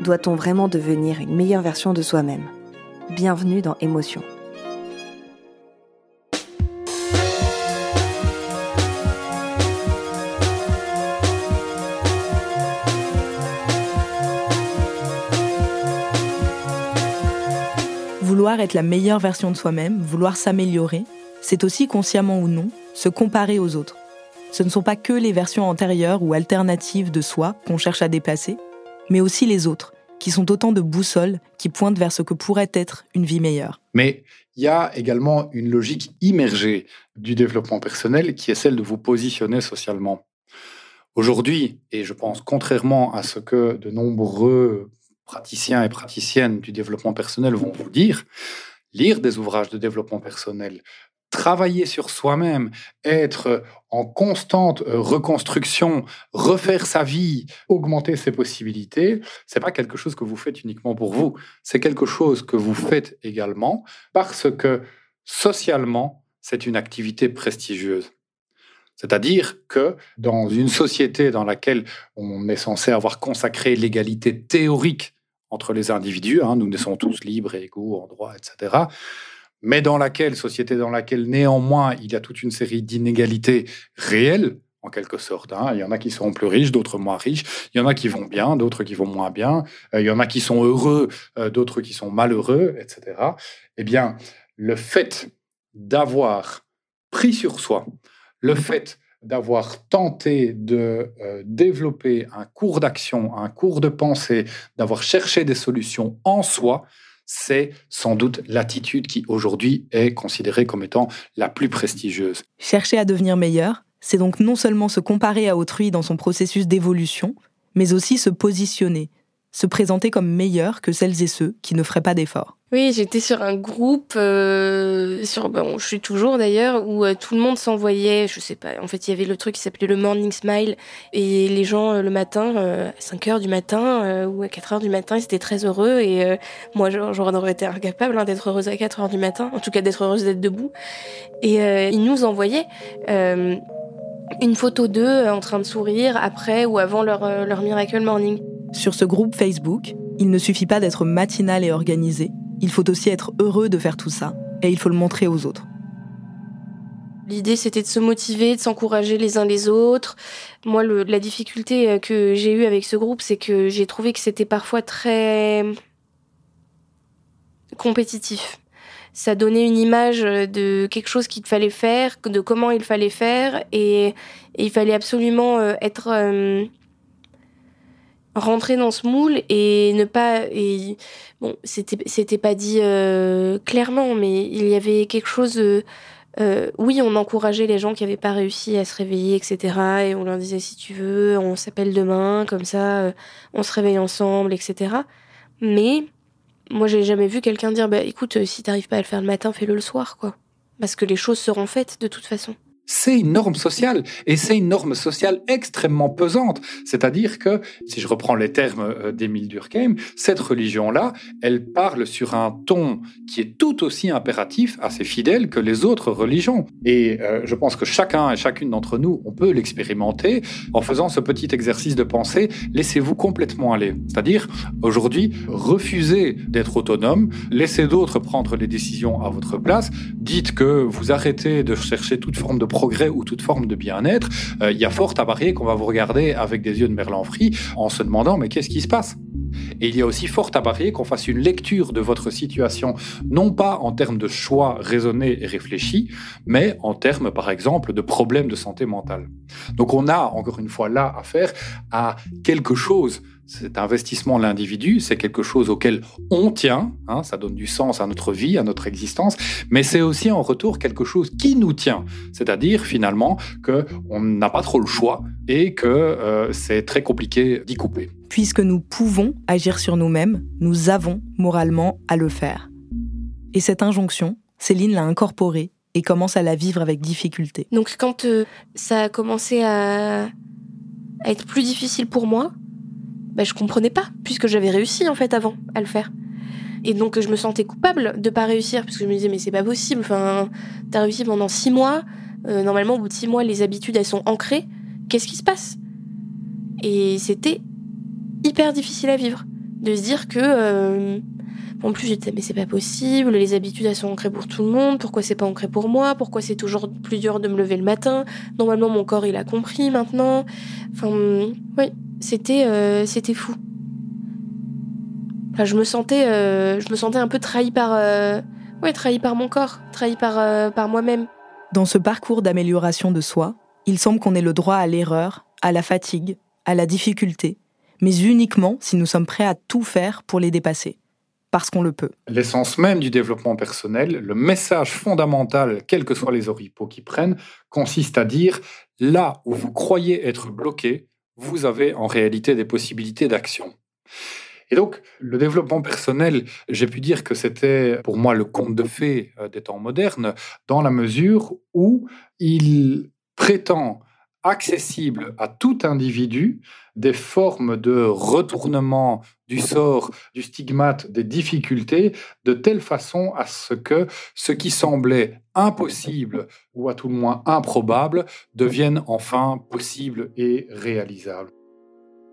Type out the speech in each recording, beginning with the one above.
doit-on vraiment devenir une meilleure version de soi-même? Bienvenue dans Émotion. Vouloir être la meilleure version de soi-même, vouloir s'améliorer, c'est aussi consciemment ou non se comparer aux autres. Ce ne sont pas que les versions antérieures ou alternatives de soi qu'on cherche à déplacer, mais aussi les autres, qui sont autant de boussoles qui pointent vers ce que pourrait être une vie meilleure. Mais il y a également une logique immergée du développement personnel qui est celle de vous positionner socialement. Aujourd'hui, et je pense contrairement à ce que de nombreux praticiens et praticiennes du développement personnel vont vous dire, lire des ouvrages de développement personnel, travailler sur soi-même, être en constante euh, reconstruction, refaire sa vie, augmenter ses possibilités, c'est pas quelque chose que vous faites uniquement pour vous, c'est quelque chose que vous faites également parce que socialement, c'est une activité prestigieuse. C'est-à-dire que dans une société dans laquelle on est censé avoir consacré l'égalité théorique entre les individus, hein, nous naissons tous libres et égaux en droit, etc., mais dans laquelle, société dans laquelle néanmoins il y a toute une série d'inégalités réelles, en quelque sorte. Hein. Il y en a qui seront plus riches, d'autres moins riches. Il y en a qui vont bien, d'autres qui vont moins bien. Euh, il y en a qui sont heureux, euh, d'autres qui sont malheureux, etc. Eh bien, le fait d'avoir pris sur soi, le fait d'avoir tenté de euh, développer un cours d'action, un cours de pensée, d'avoir cherché des solutions en soi, c'est sans doute l'attitude qui aujourd'hui est considérée comme étant la plus prestigieuse. Chercher à devenir meilleur, c'est donc non seulement se comparer à autrui dans son processus d'évolution, mais aussi se positionner, se présenter comme meilleur que celles et ceux qui ne feraient pas d'efforts. Oui, j'étais sur un groupe, euh, sur, bon, je suis toujours d'ailleurs, où euh, tout le monde s'envoyait, je sais pas, en fait il y avait le truc qui s'appelait le Morning Smile, et les gens euh, le matin, à 5 heures du matin ou à 4 heures du matin, ils étaient très heureux, et moi j'aurais été incapable hein, d'être heureuse à 4 heures du matin, en tout cas d'être heureuse d'être debout. Et ils nous envoyaient une photo d'eux en train de sourire après ou avant leur, leur Miracle Morning. Sur ce groupe Facebook, il ne suffit pas d'être matinal et organisé, il faut aussi être heureux de faire tout ça, et il faut le montrer aux autres. L'idée, c'était de se motiver, de s'encourager les uns les autres. Moi, la difficulté euh, que j'ai eue avec ce groupe, c'est que j'ai trouvé que c'était parfois très compétitif. Ça donnait une image de quelque chose qu'il fallait faire, de comment il fallait faire, et, il fallait absolument euh, être euh, rentrer dans ce moule et ne pas et bon c'était c'était pas dit euh, clairement mais il y avait quelque chose euh, oui, on encourageait les gens qui n'avaient pas réussi à se réveiller, etc. Et on leur disait si tu veux, on s'appelle demain, comme ça, euh, on se réveille ensemble, etc. Mais moi, j'ai jamais vu quelqu'un dire bah écoute, euh, si t'arrives pas à le faire le matin, fais-le le soir, quoi. Parce que les choses seront faites de toute façon c'est une norme sociale et c'est une norme sociale extrêmement pesante. C'est-à-dire que, si je reprends les termes euh, d'Émile Durkheim, cette religion-là, elle parle sur un ton qui est tout aussi impératif à ses fidèles que les autres religions. Et euh, je pense que chacun et chacune d'entre nous, on peut l'expérimenter en faisant ce petit exercice de pensée. Laissez-vous complètement aller. C'est-à-dire, aujourd'hui, refusez d'être autonome, laissez d'autres prendre les décisions à votre place, dites que vous arrêtez de chercher toute forme de progrès ou toute forme de bien-être, euh, il y a fort à parier qu'on va vous regarder avec des yeux de merlan frit en se demandant mais qu'est-ce qui se passe? Et il y a aussi fort à parier qu'on fasse une lecture de votre situation, non pas en termes de choix raisonnés et réfléchis, mais en termes, par exemple, de problèmes de santé mentale. Donc on a, encore une fois, là affaire à quelque chose cet investissement de l'individu, c'est quelque chose auquel on tient, hein, ça donne du sens à notre vie, à notre existence, mais c'est aussi en retour quelque chose qui nous tient, c'est-à-dire finalement qu'on n'a pas trop le choix et que euh, c'est très compliqué d'y couper. Puisque nous pouvons agir sur nous-mêmes, nous avons moralement à le faire. Et cette injonction, Céline l'a incorporée et commence à la vivre avec difficulté. Donc quand euh, ça a commencé à être plus difficile pour moi, bah, je comprenais pas, puisque j'avais réussi en fait avant à le faire. Et donc je me sentais coupable de pas réussir, parce que je me disais mais c'est pas possible, enfin t'as réussi pendant six mois, euh, normalement au bout de six mois les habitudes elles sont ancrées, qu'est-ce qui se passe? Et c'était hyper difficile à vivre, de se dire que euh, en plus j'étais mais c'est pas possible, les habitudes elles sont ancrées pour tout le monde, pourquoi c'est pas ancré pour moi, pourquoi c'est toujours plus dur de me lever le matin, normalement mon corps il a compris maintenant, enfin oui c'était euh, c'était fou. je me sentais euh, je me sentais un peu trahi par euh, ouais trahi par mon corps, trahi par par moi-même. Dans ce parcours d'amélioration de soi, il semble qu'on ait le droit à l'erreur, à la fatigue, à la difficulté, mais uniquement si nous sommes prêts à tout faire pour les dépasser parce qu'on le peut. L'essence même du développement personnel, le message fondamental, quels que soient les oripeaux qui prennent, consiste à dire là où vous croyez être bloqué, vous avez en réalité des possibilités d'action. Et donc, le développement personnel, j'ai pu dire que c'était pour moi le conte de fées euh, des temps modernes, dans la mesure où il prétend accessible à tout individu des formes de retournement du sort, du stigmate, des difficultés, de telle façon à ce que ce qui semblait impossible ou à tout le moins improbable devienne enfin possible et réalisable.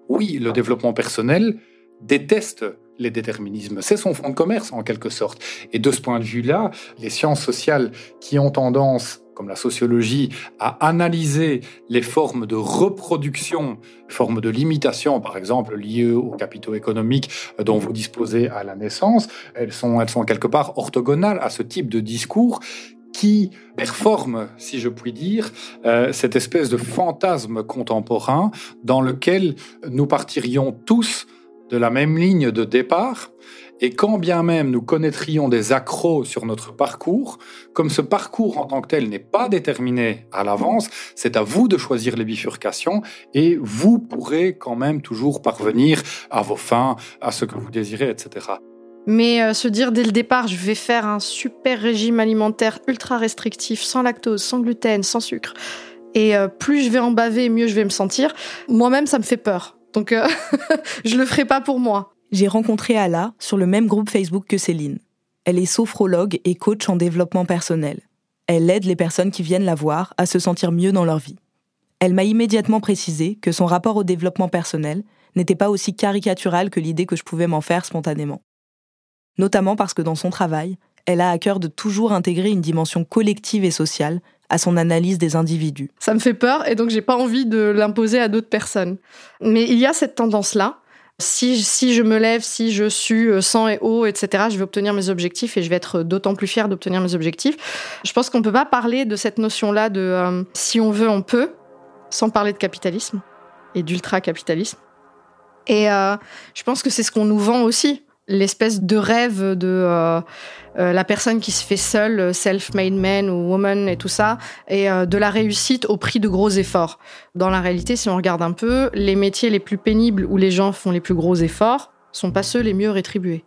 Oui, le développement personnel déteste les déterminismes. C'est son fonds de commerce en quelque sorte. Et de ce point de vue-là, les sciences sociales qui ont tendance comme la sociologie, à analyser les formes de reproduction, formes de limitation, par exemple, liées aux capitaux économiques dont vous disposez à la naissance, elles sont, elles sont quelque part orthogonales à ce type de discours qui performe, si je puis dire, euh, cette espèce de fantasme contemporain dans lequel nous partirions tous de la même ligne de départ, et quand bien même nous connaîtrions des accros sur notre parcours, comme ce parcours en tant que tel n'est pas déterminé à l'avance, c'est à vous de choisir les bifurcations et vous pourrez quand même toujours parvenir à vos fins, à ce que vous désirez, etc. Mais euh, se dire dès le départ, je vais faire un super régime alimentaire ultra restrictif, sans lactose, sans gluten, sans sucre, et euh, plus je vais en baver, mieux je vais me sentir, moi-même ça me fait peur. Donc euh, je le ferai pas pour moi j'ai rencontré Ala sur le même groupe Facebook que Céline. Elle est sophrologue et coach en développement personnel. Elle aide les personnes qui viennent la voir à se sentir mieux dans leur vie. Elle m'a immédiatement précisé que son rapport au développement personnel n'était pas aussi caricatural que l'idée que je pouvais m'en faire spontanément. Notamment parce que dans son travail, elle a à cœur de toujours intégrer une dimension collective et sociale à son analyse des individus. Ça me fait peur et donc j'ai pas envie de l'imposer à d'autres personnes. Mais il y a cette tendance-là si, si je me lève, si je suis euh, sang et eau, etc., je vais obtenir mes objectifs et je vais être d'autant plus fière d'obtenir mes objectifs. Je pense qu'on ne peut pas parler de cette notion-là de euh, si on veut, on peut, sans parler de capitalisme et d'ultra-capitalisme. Et euh, je pense que c'est ce qu'on nous vend aussi. L'espèce de rêve de euh, euh, la personne qui se fait seule, self-made man ou woman et tout ça, et euh, de la réussite au prix de gros efforts. Dans la réalité, si on regarde un peu, les métiers les plus pénibles où les gens font les plus gros efforts sont pas ceux les mieux rétribués.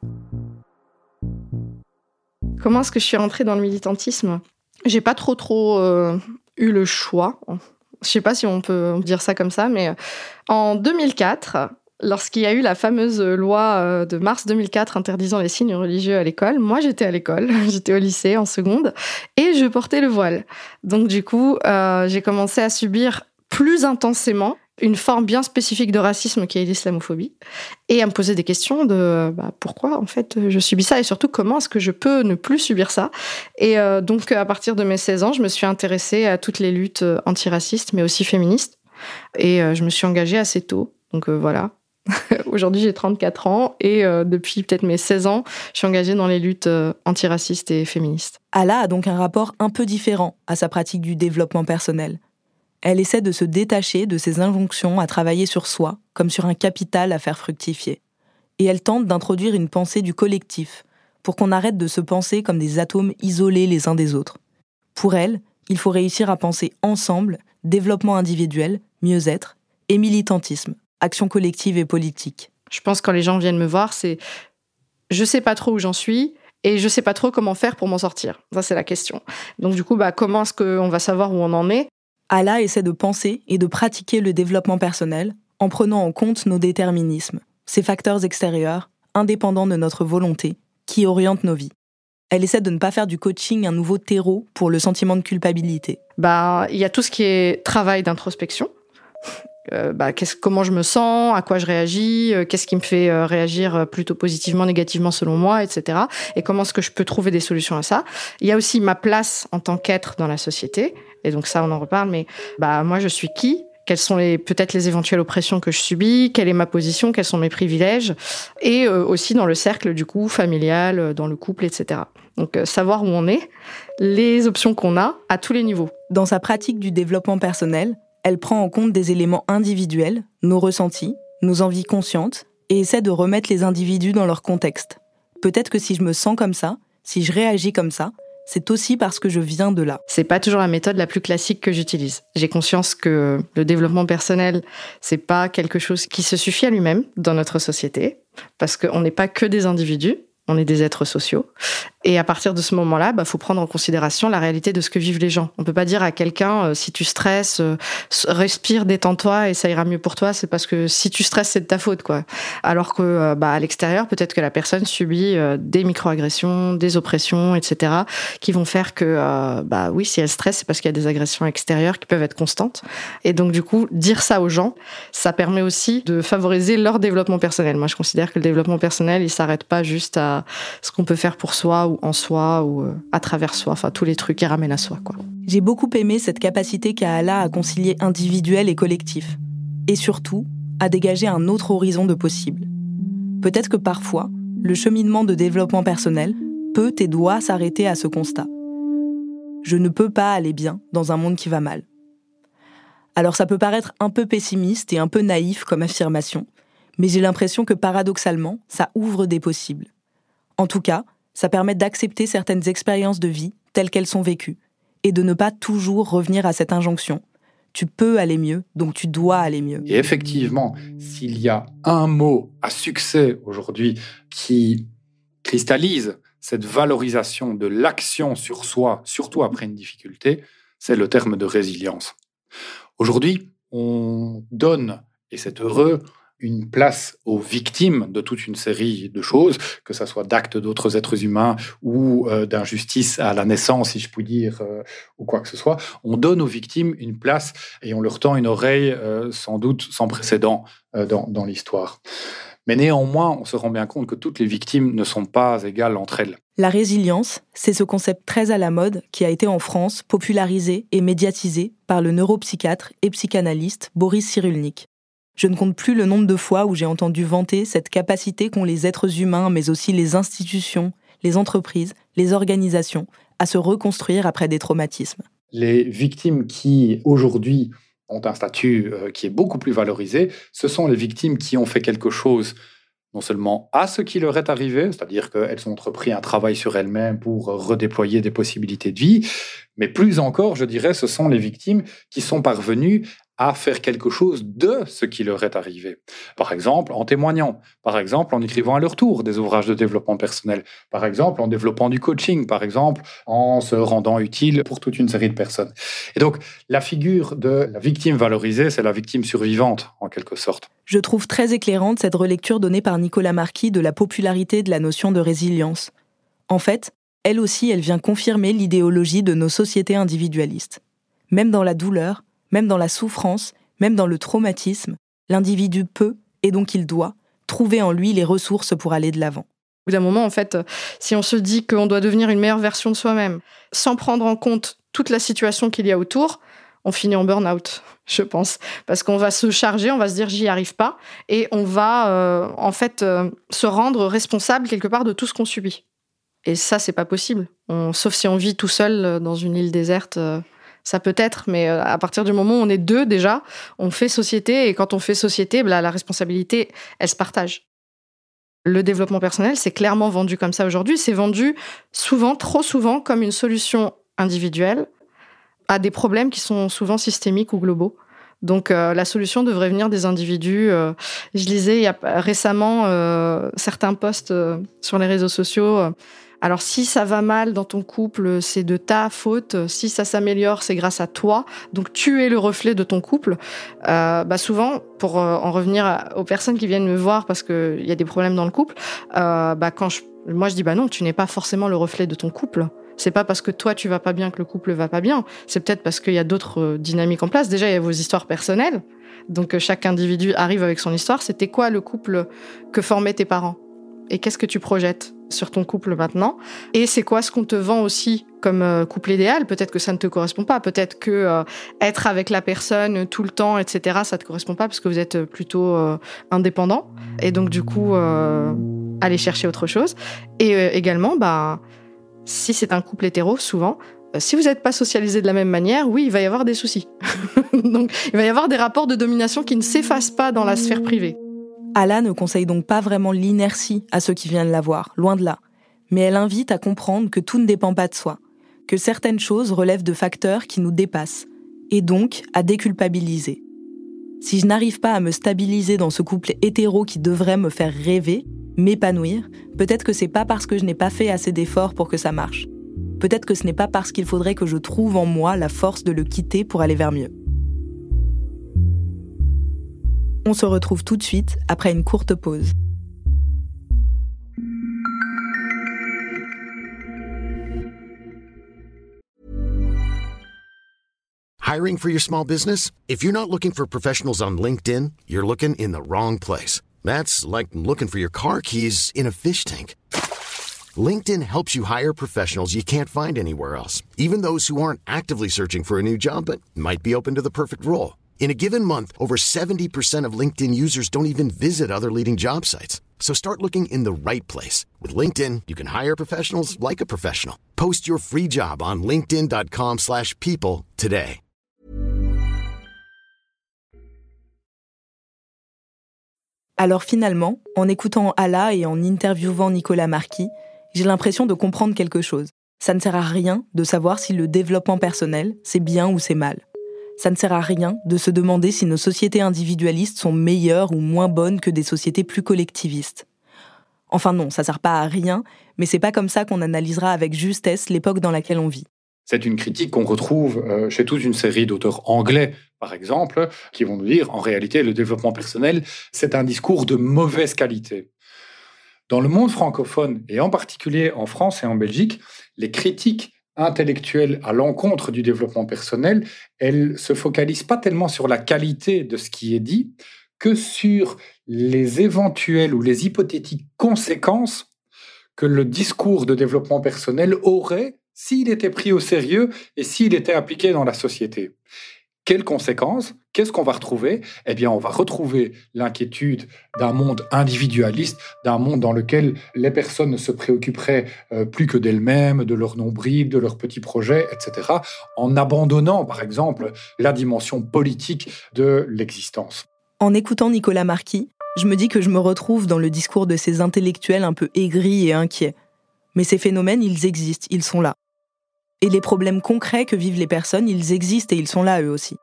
Comment est-ce que je suis rentrée dans le militantisme? J'ai pas trop trop eu le choix. Je sais pas si on peut dire ça comme ça, mais en 2004, lorsqu'il y a eu la fameuse loi euh, de mars 2004 interdisant les signes religieux à l'école, moi j'étais à l'école, j'étais au lycée en seconde, et je portais le voile. Donc du coup, euh, j'ai commencé à subir plus intensément une forme bien spécifique de racisme qui est l'islamophobie, et à me poser des questions de bah, pourquoi en fait je subis ça, et surtout comment est-ce que je peux ne plus subir ça? Et euh, donc à partir de mes 16 ans, je me suis intéressée à toutes les luttes antiracistes, mais aussi féministes, et je me suis engagée assez tôt. Donc voilà, Aujourd'hui, j'ai 34 ans et euh, depuis peut-être mes 16 ans, je suis engagée dans les luttes euh, antiracistes et féministes. Ala a donc un rapport un peu différent à sa pratique du développement personnel. Elle essaie de se détacher de ses injonctions à travailler sur soi comme sur un capital à faire fructifier. Et elle tente d'introduire une pensée du collectif pour qu'on arrête de se penser comme des atomes isolés les uns des autres. Pour elle, il faut réussir à penser ensemble développement individuel, mieux-être et militantisme action collective et politique Je pense que quand les gens viennent me voir, c'est je sais pas trop où j'en suis et je sais pas trop comment faire pour m'en sortir. Ça, c'est la question. Donc, du coup, bah, comment est-ce qu'on va savoir où on en est? Ala essaie de penser et de pratiquer le développement personnel en prenant en compte nos déterminismes, ces facteurs extérieurs, indépendants de notre volonté, qui orientent nos vies. Elle essaie de ne pas faire du coaching un nouveau terreau pour le sentiment de culpabilité. Bah, il y a tout ce qui est travail d'introspection. Euh, bah, comment je me sens, à quoi je réagis, euh, qu'est-ce qui me fait euh, réagir plutôt positivement, négativement selon moi, etc. Et comment est-ce que je peux trouver des solutions à ça. Il y a aussi ma place en tant qu'être dans la société. Et donc ça, on en reparle. Mais bah moi, je suis qui? Quelles sont les peut-être les éventuelles oppressions que je subis, quelle est ma position, quels sont mes privilèges, et aussi dans le cercle du coup familial, dans le couple, etc. Donc savoir où on est, les options qu'on a à tous les niveaux. Dans sa pratique du développement personnel, elle prend en compte des éléments individuels, nos ressentis, nos envies conscientes, et essaie de remettre les individus dans leur contexte. Peut-être que si je me sens comme ça, si je réagis comme ça, c'est aussi parce que je viens de là. C'est pas toujours la méthode la plus classique que j'utilise. J'ai conscience que le développement personnel, c'est pas quelque chose qui se suffit à lui-même dans notre société, parce qu'on n'est pas que des individus, on est des êtres sociaux. Et à partir de ce moment-là, il bah, faut prendre en considération la réalité de ce que vivent les gens. On peut pas dire à quelqu'un euh, si tu stresses, euh, respire, détends-toi et ça ira mieux pour toi. C'est parce que si tu stresses, c'est de ta faute, quoi. Alors que euh, bah, à l'extérieur, peut-être que la personne subit des microagressions, des oppressions, etc., qui vont faire que bah oui, si elle stresse, c'est parce qu'il y a des agressions extérieures qui peuvent être constantes. Et donc du coup, dire ça aux gens, ça permet aussi de favoriser leur développement personnel. Moi, je considère que le développement personnel, il s'arrête pas juste à ce qu'on peut faire pour soi ou en soi ou euh, à travers soi, enfin tous les trucs qui ramènent à soi. J'ai beaucoup aimé cette capacité qu'a Allah à concilier individuel et collectif, et surtout à dégager un autre horizon de possible. Peut-être que parfois, le cheminement de développement personnel peut et doit s'arrêter à ce constat. Je ne peux pas aller bien dans un monde qui va mal. Alors ça peut paraître un peu pessimiste et un peu naïf comme affirmation, mais j'ai l'impression que paradoxalement, ça ouvre des possibles. En tout cas, ça permet d'accepter certaines expériences de vie telles qu'elles sont vécues et de ne pas toujours revenir à cette injonction. Tu peux aller mieux, donc tu dois aller mieux. Et effectivement, s'il y a un mot à succès aujourd'hui qui cristallise cette valorisation de l'action sur soi, surtout après une difficulté, c'est le terme de résilience. Aujourd'hui, on donne, et c'est heureux, une place aux victimes de toute une série de choses, que ce soit d'actes d'autres êtres humains ou euh, d'injustice à la naissance, si je puis dire, euh, ou quoi que ce soit. On donne aux victimes une place et on leur tend une oreille euh, sans doute sans précédent dans, dans l'histoire. Mais néanmoins, on se rend bien compte que toutes les victimes ne sont pas égales entre elles. La résilience, c'est ce concept très à la mode qui a été en France popularisé et médiatisé par le neuropsychiatre et psychanalyste Boris Cyrulnik. Je ne compte plus le nombre de fois où j'ai entendu vanter cette capacité qu'ont les êtres humains, mais aussi les institutions, les entreprises, les organisations, à se reconstruire après des traumatismes. Les victimes qui, aujourd'hui, ont un statut euh, qui est beaucoup plus valorisé, ce sont les victimes qui ont fait quelque chose non seulement à ce qui leur est arrivé, c'est-à-dire qu'elles ont entrepris un travail sur elles-mêmes pour redéployer des possibilités de vie, mais plus encore, je dirais, ce sont les victimes qui sont parvenues à faire quelque chose de ce qui leur est arrivé. Par exemple, en témoignant, par exemple, en écrivant à leur tour des ouvrages de développement personnel, par exemple, en développant du coaching, par exemple, en se rendant utile pour toute une série de personnes. Et donc, la figure de la victime valorisée, c'est la victime survivante, en quelque sorte. Je trouve très éclairante cette relecture donnée par Nicolas Marquis de la popularité de la notion de résilience. En fait, elle aussi, elle vient confirmer l'idéologie de nos sociétés individualistes. Même dans la douleur, même dans la souffrance, même dans le traumatisme, l'individu peut, et donc il doit, trouver en lui les ressources pour aller de l'avant. Au bout d'un moment, en fait, si on se dit qu'on doit devenir une meilleure version de soi-même, sans prendre en compte toute la situation qu'il y a autour, on finit en burn-out, je pense. Parce qu'on va se charger, on va se dire j'y arrive pas, et on va euh, en fait euh, se rendre responsable quelque part de tout ce qu'on subit. Et ça, c'est pas possible. sauf si on vit tout seul euh, dans une île déserte ça peut être, mais euh, à partir du moment où on est deux déjà, on fait société et quand on fait société, bah, la responsabilité, elle se partage. Le développement personnel, c'est clairement vendu comme ça aujourd'hui. C'est vendu souvent, trop souvent, comme une solution individuelle à des problèmes qui sont souvent systémiques ou globaux. Donc euh, la solution devrait venir des individus. Euh, je lisais y a récemment certains posts sur les réseaux sociaux alors si ça va mal dans ton couple, c'est de ta faute. Si ça s'améliore, c'est grâce à toi. Donc tu es le reflet de ton couple. Euh, bah souvent, pour euh, en revenir aux personnes qui viennent me voir parce qu'il y a des problèmes dans le couple, euh, bah quand je, moi je dis bah non, tu n'es pas forcément le reflet de ton couple. C'est pas parce que toi tu vas pas bien que le couple va pas bien. C'est peut-être parce qu'il y a d'autres dynamiques en place. Déjà il y a vos histoires personnelles. Donc chaque individu arrive avec son histoire. C'était quoi le couple que formaient tes parents? Et qu'est-ce que tu projettes? Sur ton couple maintenant. Et c'est quoi ce qu'on te vend aussi comme euh, couple idéal? Peut-être que ça ne te correspond pas. Peut-être que euh, être avec la personne tout le temps etc ça te correspond pas parce que vous êtes plutôt euh, indépendant et donc du coup aller chercher autre chose. Et également bah si c'est un couple hétéro souvent si vous n'êtes pas socialisé de la même manière, oui, il va y avoir des soucis. donc, il va y avoir des rapports de domination qui ne s'effacent pas dans la sphère privée. Allah ne conseille donc pas vraiment l'inertie à ceux qui viennent la voir, loin de là. Mais elle invite à comprendre que tout ne dépend pas de soi, que certaines choses relèvent de facteurs qui nous dépassent, et donc à déculpabiliser. Si je n'arrive pas à me stabiliser dans ce couple hétéro qui devrait me faire rêver, m'épanouir, peut-être que c'est pas parce que je n'ai pas fait assez d'efforts pour que ça marche. Peut-être que ce n'est pas parce qu'il faudrait que je trouve en moi la force de le quitter pour aller vers mieux. On se retrouve tout de suite après une courte pause. Hiring for your small business? If you're not looking for professionals on LinkedIn, you're looking in the wrong place. That's like looking for your car keys in a fish tank. LinkedIn helps you hire professionals you can't find anywhere else, even those who aren't actively searching for a new job but might be open to the perfect role. In a given month, over 70% of LinkedIn users don't even visit other leading job sites. So start looking in the right place. With LinkedIn, you can hire professionals like a professional. Post your free job on linkedin.com slash people today. Alors finalement, en écoutant Allah et en interviewant Nicolas Marquis, j'ai l'impression de comprendre quelque chose. Ça ne sert à rien de savoir si le développement personnel, c'est bien ou c'est mal ça ne sert à rien de se demander si nos sociétés individualistes sont meilleures ou moins bonnes que des sociétés plus collectivistes. Enfin non, ça sert pas à rien, mais c'est pas comme ça qu'on analysera avec justesse l'époque dans laquelle on vit. C'est une critique qu'on retrouve euh, chez toute une série d'auteurs anglais, par exemple, qui vont nous dire, en réalité, le développement personnel, c'est un discours de mauvaise qualité. Dans le monde francophone, et en particulier en France et en Belgique, les critiques intellectuelle à l'encontre du développement personnel, elle se focalise pas tellement sur la qualité de ce qui est dit que sur les éventuelles ou les hypothétiques conséquences que le discours de développement personnel aurait s'il était pris au sérieux et s'il était appliqué dans la société. Quelles conséquences Qu'est-ce qu'on va retrouver? Eh bien, on va retrouver l'inquiétude d'un monde individualiste, d'un monde dans lequel les personnes ne se préoccuperaient euh, plus que d'elles-mêmes, de leur nombril, de leurs petits projets, etc., en abandonnant, par exemple, la dimension politique de l'existence. En écoutant Nicolas Marquis, Je me dis que je me retrouve dans le discours de ces intellectuels un peu aigris et inquiets. Mais ces phénomènes, ils existent, ils sont là. Et les problèmes concrets que vivent les personnes, ils existent et ils sont là eux aussi.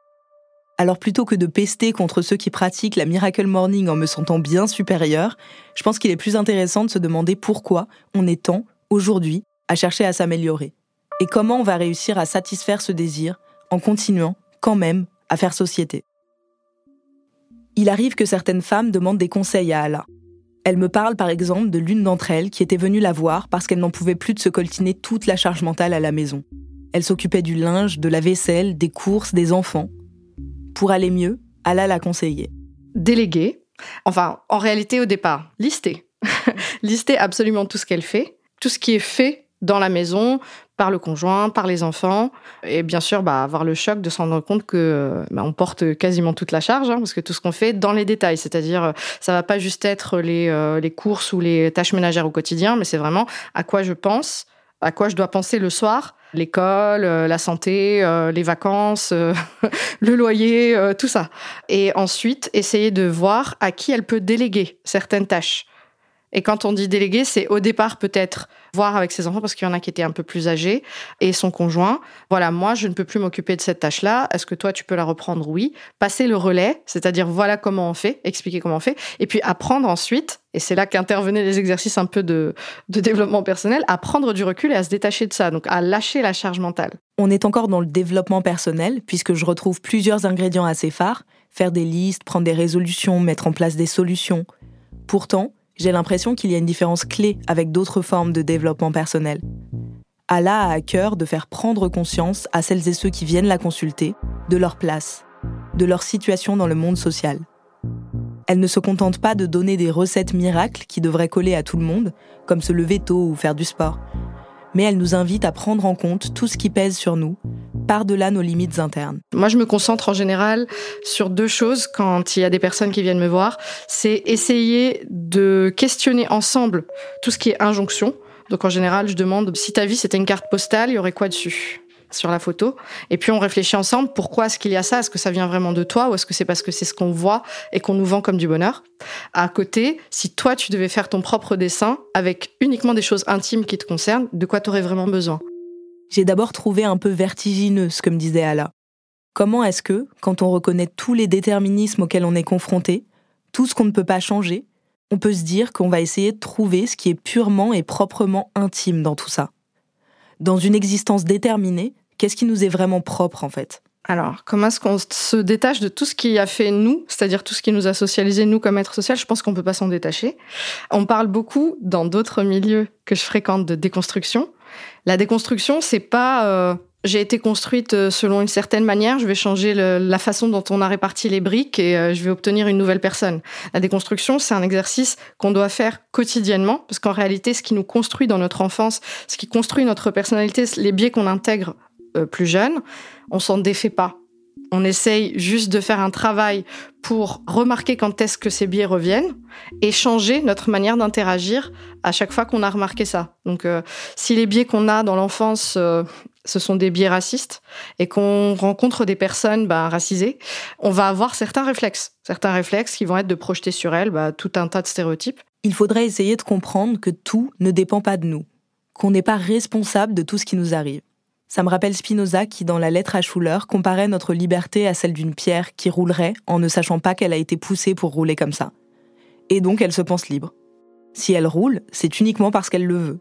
Alors plutôt que de pester contre ceux qui pratiquent la Miracle Morning en me sentant bien supérieur, je pense qu'il est plus intéressant de se demander pourquoi on est tant, aujourd'hui, à chercher à s'améliorer. Et comment on va réussir à satisfaire ce désir en continuant, quand même, à faire société. Il arrive que certaines femmes demandent des conseils à Allah. Elle me parle par exemple de l'une d'entre elles qui était venue la voir parce qu'elle n'en pouvait plus de se coltiner toute la charge mentale à la maison. Elle s'occupait du linge, de la vaisselle, des courses, des enfants. Pour aller mieux, Allah l'a conseillé. Déléguer. Enfin, en réalité, au départ, lister. lister absolument tout ce qu'elle fait, tout ce qui est fait dans la maison, par le conjoint, par les enfants, et bien sûr bah, avoir le choc de se rendre compte que bah, on porte quasiment toute la charge, hein, parce que tout ce qu'on fait dans les détails, c'est-à-dire ça va pas juste être les, euh, les courses ou les tâches ménagères au quotidien, mais c'est vraiment à quoi je pense, à quoi je dois penser le soir, l'école, euh, la santé, euh, les vacances, le loyer, tout ça. Et ensuite, essayer de voir à qui elle peut déléguer certaines tâches. Et quand on dit déléguer, c'est au départ peut-être voir avec ses enfants parce qu'il y en a qui étaient un peu plus âgés et son conjoint. Voilà, moi, je ne peux plus m'occuper de cette tâche-là. Est-ce que toi, tu peux la reprendre? Oui. Passer le relais, c'est-à-dire voilà comment on fait, expliquer comment on fait, et puis apprendre ensuite. Et c'est là qu'intervenaient les exercices un peu de, de développement personnel, à prendre du recul et à se détacher de ça, donc à lâcher la charge mentale. On est encore dans le développement personnel, puisque je retrouve plusieurs ingrédients assez phares faire des listes, prendre des résolutions, mettre en place des solutions. Pourtant, j'ai l'impression qu'il y a une différence clé avec d'autres formes de développement personnel. Allah a à cœur de faire prendre conscience à celles et ceux qui viennent la consulter de leur place, de leur situation dans le monde social. Elle ne se contente pas de donner des recettes miracles qui devraient coller à tout le monde, comme se lever tôt ou faire du sport, mais elle nous invite à prendre en compte tout ce qui pèse sur nous, par-delà nos limites internes. Moi, je me concentre en général sur deux choses quand il y a des personnes qui viennent me voir. C'est essayer de questionner ensemble tout ce qui est injonction. Donc en général, je demande si ta vie c'était une carte postale, il y aurait quoi dessus sur la photo? Et puis on réfléchit ensemble, pourquoi est-ce qu'il y a ça? Est-ce que ça vient vraiment de toi? Ou est-ce que c'est parce que c'est ce qu'on voit et qu'on nous vend comme du bonheur? À côté, si toi tu devais faire ton propre dessin avec uniquement des choses intimes qui te concernent, de quoi tu aurais vraiment besoin? J'ai d'abord trouvé un peu vertigineux ce que me disait Allah. Comment est-ce que, quand on reconnaît tous les déterminismes auxquels on est confronté, tout ce qu'on ne peut pas changer, on peut se dire qu'on va essayer de trouver ce qui est purement et proprement intime dans tout ça? Dans une existence déterminée, qu'est-ce qui nous est vraiment propre en fait? Alors, comment est-ce qu'on se détache de tout ce qui a fait nous, c'est-à-dire tout ce qui nous a socialisé nous comme être social? Je pense qu'on peut pas s'en détacher. On parle beaucoup dans d'autres milieux que je fréquente de déconstruction. La déconstruction, c'est pas euh, j'ai été construite euh, selon une certaine manière, je vais changer la façon dont on a réparti les briques et euh, je vais obtenir une nouvelle personne. La déconstruction, c'est un exercice qu'on doit faire quotidiennement, parce qu'en réalité, ce qui nous construit dans notre enfance, ce qui construit notre personnalité, les biais qu'on intègre euh, plus jeunes, on s'en défait pas. On essaye juste de faire un travail pour remarquer quand est-ce que ces biais reviennent et changer notre manière d'interagir à chaque fois qu'on a remarqué ça. Donc, si les biais qu'on a dans l'enfance, ce sont des biais racistes et qu'on rencontre des personnes bah, racisées, on va avoir certains réflexes. Certains réflexes qui vont être de projeter sur elles bah, tout un tas de stéréotypes. Il faudrait essayer de comprendre que tout ne dépend pas de nous, qu'on n'est pas responsable de tout ce qui nous arrive. Ça me rappelle Spinoza qui, dans la lettre à Schuller, comparait notre liberté à celle d'une pierre qui roulerait en ne sachant pas qu'elle a été poussée pour rouler comme ça. Et donc elle se pense libre. Si elle roule, c'est uniquement parce qu'elle le veut.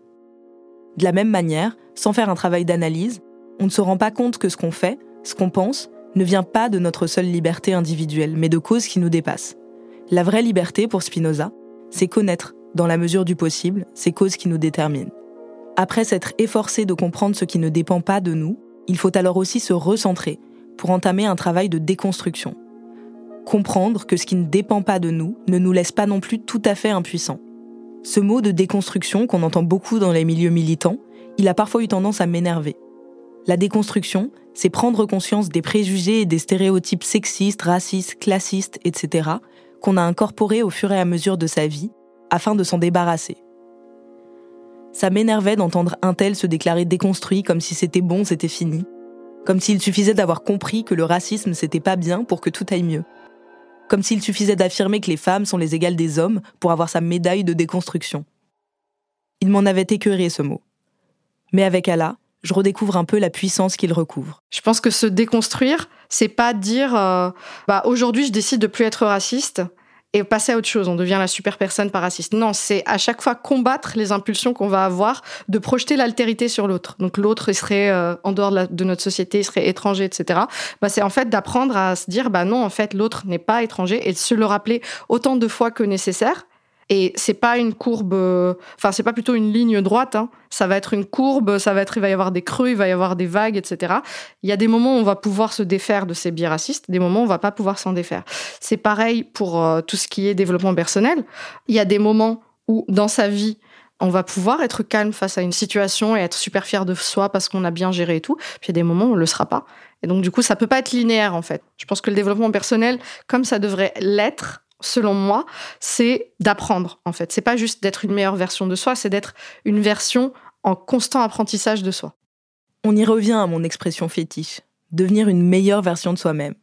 De la même manière, sans faire un travail d'analyse, on ne se rend pas compte que ce qu'on fait, ce qu'on pense, ne vient pas de notre seule liberté individuelle, mais de causes qui nous dépassent. La vraie liberté, pour Spinoza, c'est connaître, dans la mesure du possible, ces causes qui nous déterminent. Après s'être efforcé de comprendre ce qui ne dépend pas de nous, il faut alors aussi se recentrer pour entamer un travail de déconstruction. Comprendre que ce qui ne dépend pas de nous ne nous laisse pas non plus tout à fait impuissants. Ce mot de déconstruction qu'on entend beaucoup dans les milieux militants, il a parfois eu tendance à m'énerver. La déconstruction, c'est prendre conscience des préjugés et des stéréotypes sexistes, racistes, classistes, etc., qu'on a incorporés au fur et à mesure de sa vie, afin de s'en débarrasser. Ça m'énervait d'entendre un tel se déclarer déconstruit comme si c'était bon, c'était fini. Comme s'il suffisait d'avoir compris que le racisme c'était pas bien pour que tout aille mieux. comme s'il suffisait d'affirmer que les femmes sont les égales des hommes pour avoir sa médaille de déconstruction. Il m'en avait écœuré ce mot. Mais avec Allah, je redécouvre un peu la puissance qu'il recouvre. Je pense que se déconstruire, c'est pas dire euh, bah aujourd'hui je décide de plus être raciste et passer à autre chose, on devient la super personne pas raciste. Non, c'est à chaque fois combattre les impulsions qu'on va avoir de projeter l'altérité sur l'autre. Donc l'autre, serait euh, en dehors de, de, notre société, il serait étranger, etc. Bah, c'est en fait d'apprendre à se dire, bah non, en fait, l'autre n'est pas étranger et de se le rappeler autant de fois que nécessaire et c'est pas une courbe, euh, enfin c'est pas plutôt une ligne droite. Hein. Ça va être une courbe, ça va être, il va y avoir des creux, il va y avoir des vagues, etc. Il y a des moments où on va pouvoir se défaire de ces biais racistes, des moments où on va pas pouvoir s'en défaire. C'est pareil pour euh, tout ce qui est développement personnel. Il y a des moments où dans sa vie on va pouvoir être calme face à une situation et être super fier de soi parce qu'on a bien géré et tout. Puis il y a des moments où on le sera pas. Et donc du coup, ça peut pas être linéaire en fait. Je pense que le développement personnel, comme ça devrait l'être, selon moi, c'est d'apprendre, en fait. C'est pas juste d'être une meilleure version de soi, c'est d'être une version en constant apprentissage de soi. On y revient à mon expression fétiche, devenir une meilleure version de soi-même.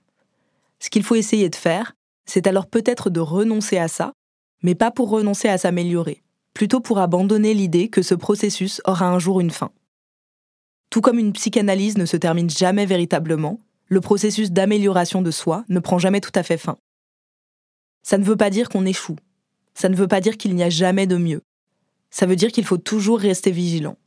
Ce qu'il faut essayer de faire, c'est alors peut-être de renoncer à ça, mais pas pour renoncer à s'améliorer, plutôt pour abandonner l'idée que ce processus aura un jour une fin. Tout comme une psychanalyse ne se termine jamais véritablement, le processus d'amélioration de soi ne prend jamais tout à fait fin. Ça ne veut pas dire qu'on échoue. Ça ne veut pas dire qu'il n'y a jamais de mieux. Ça veut dire qu'il faut toujours rester vigilant.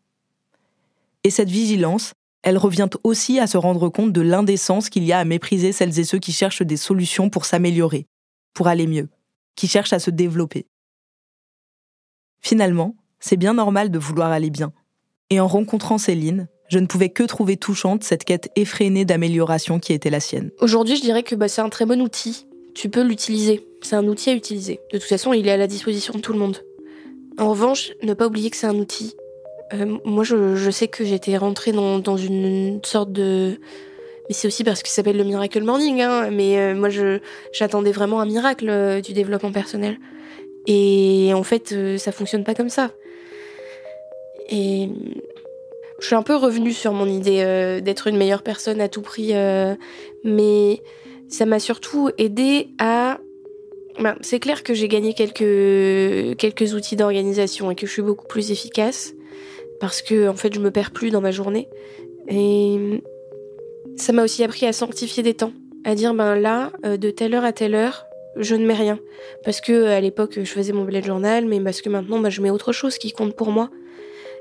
Et cette vigilance, elle revient aussi à se rendre compte de l'indécence qu'il y a à mépriser celles et ceux qui cherchent des solutions pour s'améliorer, pour aller mieux, qui cherchent à se développer. Finalement, c'est bien normal de vouloir aller bien. Et en rencontrant Céline, je ne pouvais que trouver touchante cette quête effrénée d'amélioration qui était la sienne. Aujourd'hui, je dirais que bah, c'est un très bon outil. Tu peux l'utiliser. C'est un outil à utiliser. De toute façon, il est à la disposition de tout le monde. En revanche, ne pas oublier que c'est un outil. Euh, moi, je, sais que j'étais rentrée dans, une, sorte de... Mais c'est aussi parce que ça s'appelle le Miracle Morning. Hein. Mais euh, moi, j'attendais vraiment un miracle euh, du développement personnel. Et en fait, ça fonctionne pas comme ça. Et je suis un peu revenue sur mon idée d'être une meilleure personne à tout prix. mais ça m'a surtout aidé à ben, c'est clair que j'ai gagné quelques, quelques outils d'organisation et que je suis beaucoup plus efficace parce que en fait je me perds plus dans ma journée. Et ça m'a aussi appris à sanctifier des temps, à dire ben là, euh, de telle heure à telle heure, je ne mets rien. Parce que à l'époque je faisais mon bullet journal, mais parce que maintenant ben, je mets autre chose qui compte pour moi.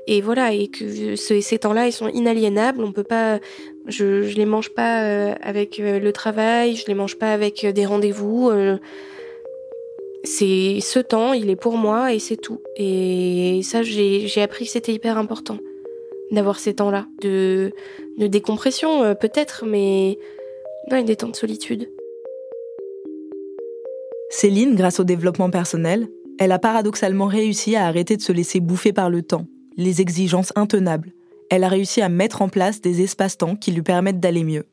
Et voilà, et que ces temps-là, ils sont inaliénables. On peut pas, je, je les mange pas euh, avec euh, le travail, je les mange pas avec des rendez-vous c'est ce temps, il est pour moi et c'est tout. Et ça, j'ai appris que c'était hyper important d'avoir ces temps-là, de, de décompression euh, peut-être, mais des temps de solitude. Céline, grâce au développement personnel, elle a paradoxalement réussi à arrêter de se laisser bouffer par le temps, les exigences intenables. Elle a réussi à mettre en place des espaces-temps qui lui permettent d'aller mieux.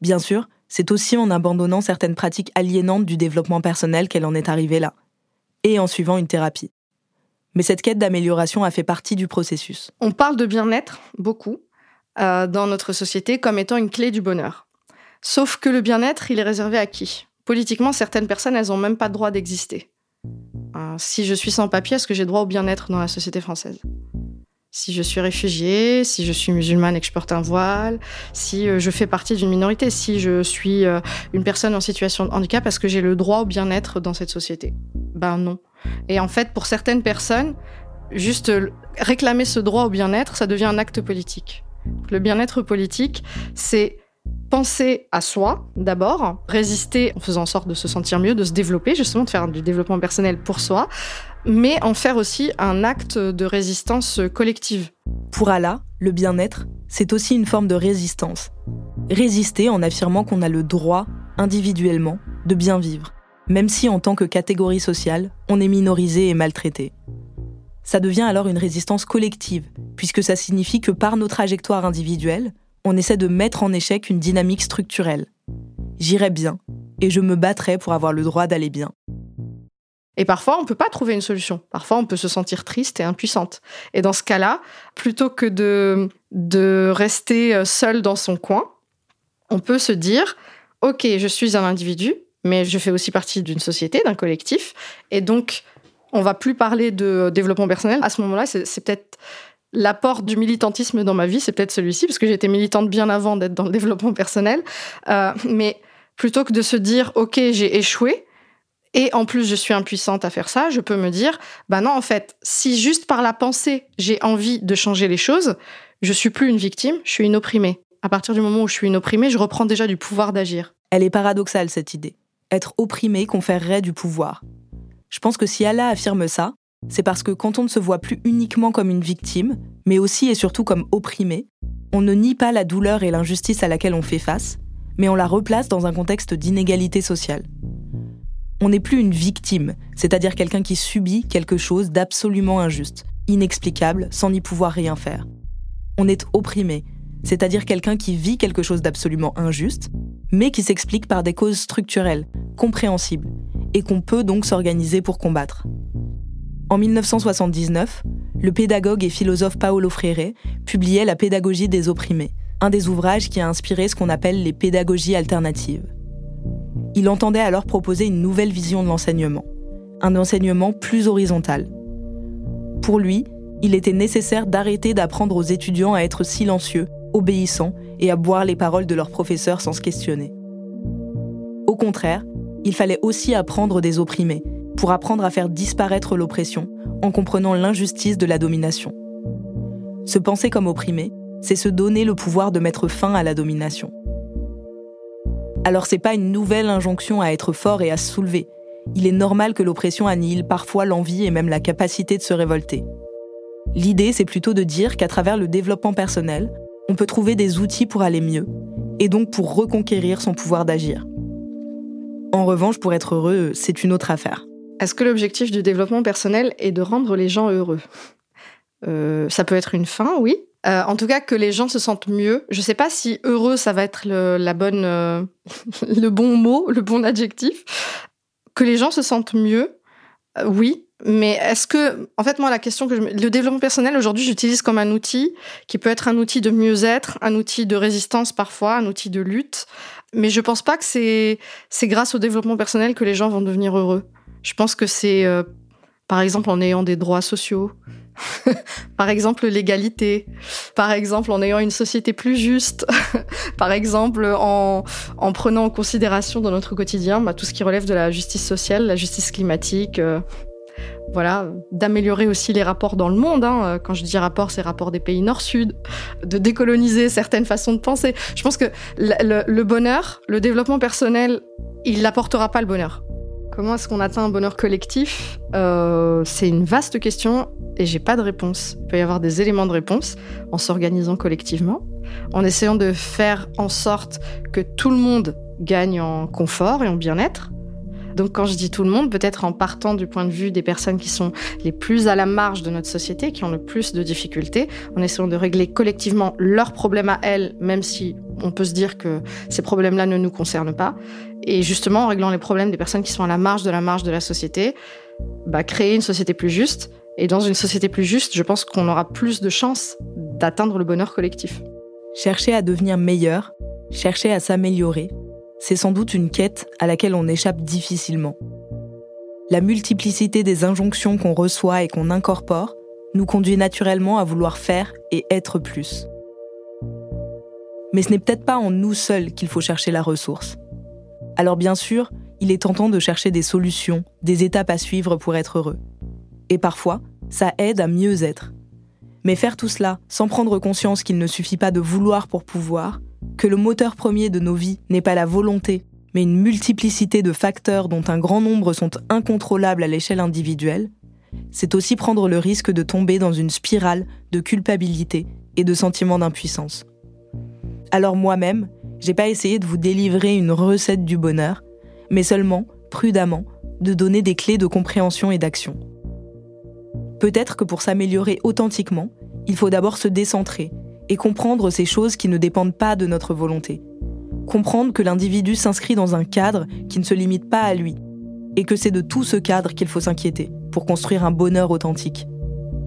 Bien sûr, c'est aussi en abandonnant certaines pratiques aliénantes du développement personnel qu'elle en est arrivée là, et en suivant une thérapie. Mais cette quête d'amélioration a fait partie du processus. On parle de bien-être beaucoup euh, dans notre société comme étant une clé du bonheur. Sauf que le bien-être, il est réservé à qui? Politiquement, certaines personnes, elles n'ont même pas le droit d'exister. Euh, si je suis sans papier, est-ce que j'ai droit au bien-être dans la société française? Si je suis réfugiée, si je suis musulmane et que je porte un voile, si euh, je fais partie d'une minorité, si je suis euh, une personne en situation de handicap, est-ce que j'ai le droit au bien-être dans cette société? Ben non. Et en fait, pour certaines personnes, juste réclamer ce droit au bien-être, ça devient un acte politique. Le bien-être politique, c'est penser à soi d'abord, résister en faisant en sorte de se sentir mieux, de se développer, justement de faire du développement personnel pour soi, mais en faire aussi un acte de résistance collective. Pour Allah, le bien-être, c'est aussi une forme de résistance. Résister en affirmant qu'on a le droit, individuellement, de bien vivre, même si en tant que catégorie sociale, on est minorisé et maltraité. Ça devient alors une résistance collective, puisque ça signifie que par nos trajectoires individuelles, on essaie de mettre en échec une dynamique structurelle. J'irai bien, et je me battrai pour avoir le droit d'aller bien. Et parfois, on peut pas trouver une solution. Parfois, on peut se sentir triste et impuissante. Et dans ce cas-là, plutôt que de, de rester seul dans son coin, on peut se dire, OK, je suis un individu, mais je fais aussi partie d'une société, d'un collectif. Et donc, on va plus parler de développement personnel. À ce moment-là, c'est peut-être l'apport du militantisme dans ma vie, c'est peut-être celui-ci, parce que j'étais militante bien avant d'être dans le développement personnel. Euh, mais plutôt que de se dire, OK, j'ai échoué, et en plus je suis impuissante à faire ça, je peux me dire, bah non, en fait, si juste par la pensée, j'ai envie de changer les choses, je suis plus une victime, je suis une opprimée. À partir du moment où je suis une opprimée, je reprends déjà du pouvoir d'agir. Elle est paradoxale, cette idée. Être opprimée conférerait du pouvoir. Je pense que si Allah affirme ça, c'est parce que quand on ne se voit plus uniquement comme une victime, mais aussi et surtout comme opprimé, on ne nie pas la douleur et l'injustice à laquelle on fait face, mais on la replace dans un contexte d'inégalité sociale. On n'est plus une victime, c'est-à-dire quelqu'un qui subit quelque chose d'absolument injuste, inexplicable, sans n'y pouvoir rien faire. On est opprimé, c'est-à-dire quelqu'un qui vit quelque chose d'absolument injuste, mais qui s'explique par des causes structurelles, compréhensibles, et qu'on peut donc s'organiser pour combattre. En 1979, le pédagogue et philosophe Paolo Freire publiait La pédagogie des opprimés, un des ouvrages qui a inspiré ce qu'on appelle les pédagogies alternatives. Il entendait alors proposer une nouvelle vision de l'enseignement, un enseignement plus horizontal. Pour lui, il était nécessaire d'arrêter d'apprendre aux étudiants à être silencieux, obéissants et à boire les paroles de leurs professeurs sans se questionner. Au contraire, il fallait aussi apprendre des opprimés, pour apprendre à faire disparaître l'oppression en comprenant l'injustice de la domination. Se penser comme opprimé, c'est se donner le pouvoir de mettre fin à la domination. Alors c'est pas une nouvelle injonction à être fort et à se soulever. Il est normal que l'oppression annihile parfois l'envie et même la capacité de se révolter. L'idée, c'est plutôt de dire qu'à travers le développement personnel, on peut trouver des outils pour aller mieux, et donc pour reconquérir son pouvoir d'agir. En revanche, pour être heureux, c'est une autre affaire. Est-ce que l'objectif du développement personnel est de rendre les gens heureux? Euh, Ça peut être une fin, oui. Euh, en tout cas, que les gens se sentent mieux. Je ne sais pas si heureux, ça va être euh, le bon mot, le bon adjectif. Que les gens se sentent mieux, oui. Mais est-ce que, en fait, moi, la question que je, le développement personnel aujourd'hui, j'utilise comme un outil qui peut être un outil de mieux-être, un outil de résistance parfois, un outil de lutte. Mais je pense pas que c'est grâce au développement personnel que les gens vont devenir heureux. Je pense que c'est, euh, par exemple, en ayant des droits sociaux, par exemple l'égalité, par exemple en ayant une société plus juste, par exemple en, en, prenant en considération dans notre quotidien bah, tout ce qui relève de la justice sociale, la justice climatique. Euh, voilà, d'améliorer aussi les rapports dans le monde. Hein. Quand je dis rapports, c'est rapports des pays nord-sud, de décoloniser certaines façons de penser. Je pense que le, le bonheur, le développement personnel, il n'apportera pas le bonheur. Comment est-ce qu'on atteint un bonheur collectif? Euh, C'est une vaste question et j'ai pas de réponse. Il peut y avoir des éléments de réponse en s'organisant collectivement, en essayant de faire en sorte que tout le monde gagne en confort et en bien-être, donc quand je dis tout le monde, peut-être en partant du point de vue des personnes qui sont les plus à la marge de notre société, qui ont le plus de difficultés, en essayant de régler collectivement leurs problèmes à elles, même si on peut se dire que ces problèmes-là ne nous concernent pas. Et justement, en réglant les problèmes des personnes qui sont à la marge de la marge de la société, bah, créer une société plus juste. Et dans une société plus juste, je pense qu'on aura plus de chances d'atteindre le bonheur collectif. Chercher à devenir meilleur, chercher à s'améliorer, c'est sans doute une quête à laquelle on échappe difficilement. La multiplicité des injonctions qu'on reçoit et qu'on incorpore nous conduit naturellement à vouloir faire et être plus. Mais ce n'est peut-être pas en nous seuls qu'il faut chercher la ressource. Alors bien sûr, il est tentant de chercher des solutions, des étapes à suivre pour être heureux. Et parfois, ça aide à mieux être. Mais faire tout cela sans prendre conscience qu'il ne suffit pas de vouloir pour pouvoir, que le moteur premier de nos vies n'est pas la volonté, mais une multiplicité de facteurs dont un grand nombre sont incontrôlables à l'échelle individuelle, c'est aussi prendre le risque de tomber dans une spirale de culpabilité et de sentiment d'impuissance. Alors moi-même, j'ai pas essayé de vous délivrer une recette du bonheur, mais seulement, prudemment, de donner des clés de compréhension et d'action. Peut-être que pour s'améliorer authentiquement, il faut d'abord se décentrer et comprendre ces choses qui ne dépendent pas de notre volonté. Comprendre que l'individu s'inscrit dans un cadre qui ne se limite pas à lui, et que c'est de tout ce cadre qu'il faut s'inquiéter pour construire un bonheur authentique.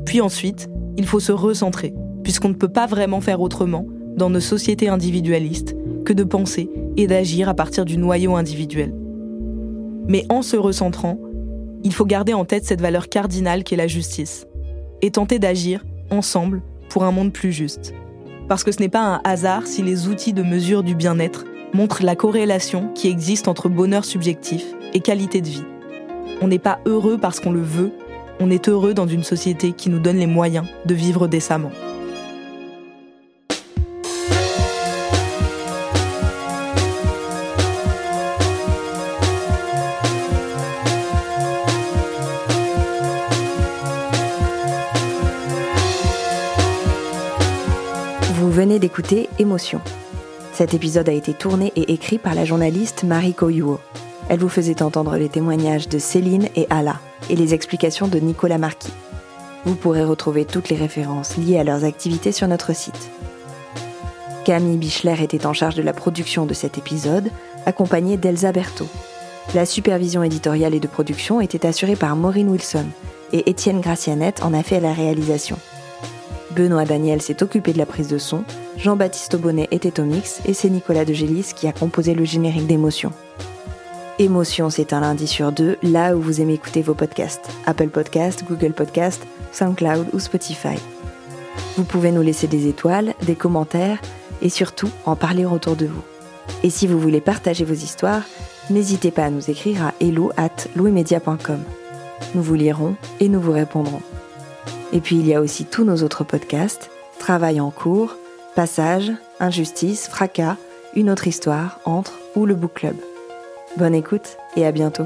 Puis ensuite, il faut se recentrer, puisqu'on ne peut pas vraiment faire autrement dans nos sociétés individualistes que de penser et d'agir à partir du noyau individuel. Mais en se recentrant, il faut garder en tête cette valeur cardinale qu'est la justice et tenter d'agir ensemble pour un monde plus juste. Parce que ce n'est pas un hasard si les outils de mesure du bien-être montrent la corrélation qui existe entre bonheur subjectif et qualité de vie. On n'est pas heureux parce qu'on le veut, on est heureux dans une société qui nous donne les moyens de vivre décemment. D'écouter Émotion. Cet épisode a été tourné et écrit par la journaliste Mariko Yuo. Elle vous faisait entendre les témoignages de Céline et Ala et les explications de Nicolas Marquis. Vous pourrez retrouver toutes les références liées à leurs activités sur notre site. Camille Bichler était en charge de la production de cet épisode, accompagnée d'Elsa Berthaud. La supervision éditoriale et de production était assurée par Maureen Wilson et Étienne Gracianette en a fait la réalisation. Benoît Daniel s'est occupé de la prise de son, Jean-Baptiste Aubonnet était au mix et c'est Nicolas de Gélis qui a composé le générique d'émotion. Émotion, c'est un lundi sur deux, là où vous aimez écouter vos podcasts. Apple Podcast, Google Podcast, SoundCloud ou Spotify. Vous pouvez nous laisser des étoiles, des commentaires et surtout en parler autour de vous. Et si vous voulez partager vos histoires, n'hésitez pas à nous écrire à hello at. Nous vous lirons et nous vous répondrons. Et puis il y a aussi tous nos autres podcasts, Travail en cours, Passage, Injustice, Fracas, Une autre histoire, Entre ou le Book Club. Bonne écoute et à bientôt.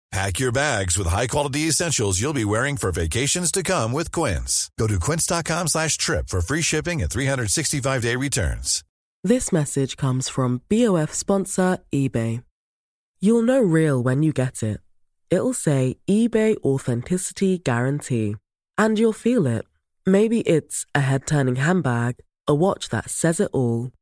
Pack your bags with high-quality essentials you'll be wearing for vacations to come with Quince. Go to quince.com slash trip for free shipping and 365-day returns. This message comes from BOF sponsor eBay. You'll know real when you get it. It'll say eBay Authenticity Guarantee. And you'll feel it. Maybe it's a head-turning handbag, a watch that says it all,